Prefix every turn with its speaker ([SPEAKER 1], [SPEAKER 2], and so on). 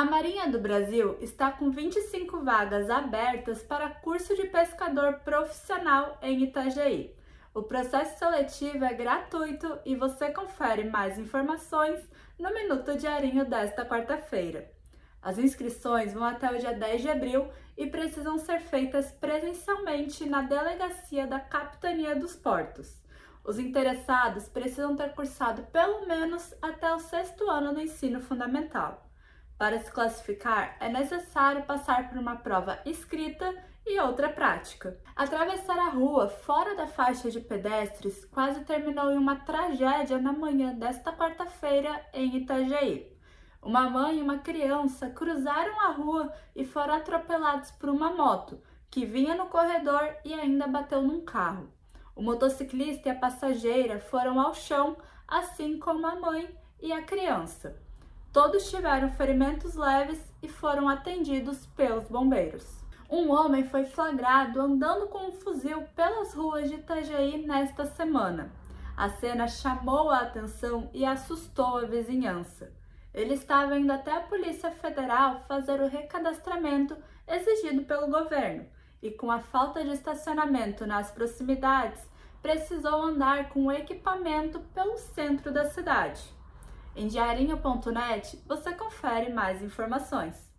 [SPEAKER 1] A Marinha do Brasil está com 25 vagas abertas para curso de pescador profissional em Itajaí. O processo seletivo é gratuito e você confere mais informações no Minuto Diarinho desta quarta-feira. As inscrições vão até o dia 10 de abril e precisam ser feitas presencialmente na delegacia da Capitania dos Portos. Os interessados precisam ter cursado pelo menos até o sexto ano do ensino fundamental. Para se classificar, é necessário passar por uma prova escrita e outra prática. Atravessar a rua fora da faixa de pedestres quase terminou em uma tragédia na manhã desta quarta-feira em Itajaí. Uma mãe e uma criança cruzaram a rua e foram atropelados por uma moto que vinha no corredor e ainda bateu num carro. O motociclista e a passageira foram ao chão, assim como a mãe e a criança. Todos tiveram ferimentos leves e foram atendidos pelos bombeiros. Um homem foi flagrado andando com um fuzil pelas ruas de Itajaí nesta semana. A cena chamou a atenção e assustou a vizinhança. Ele estava indo até a Polícia Federal fazer o recadastramento exigido pelo governo e, com a falta de estacionamento nas proximidades, precisou andar com o equipamento pelo centro da cidade. Em diarinho.net você confere mais informações.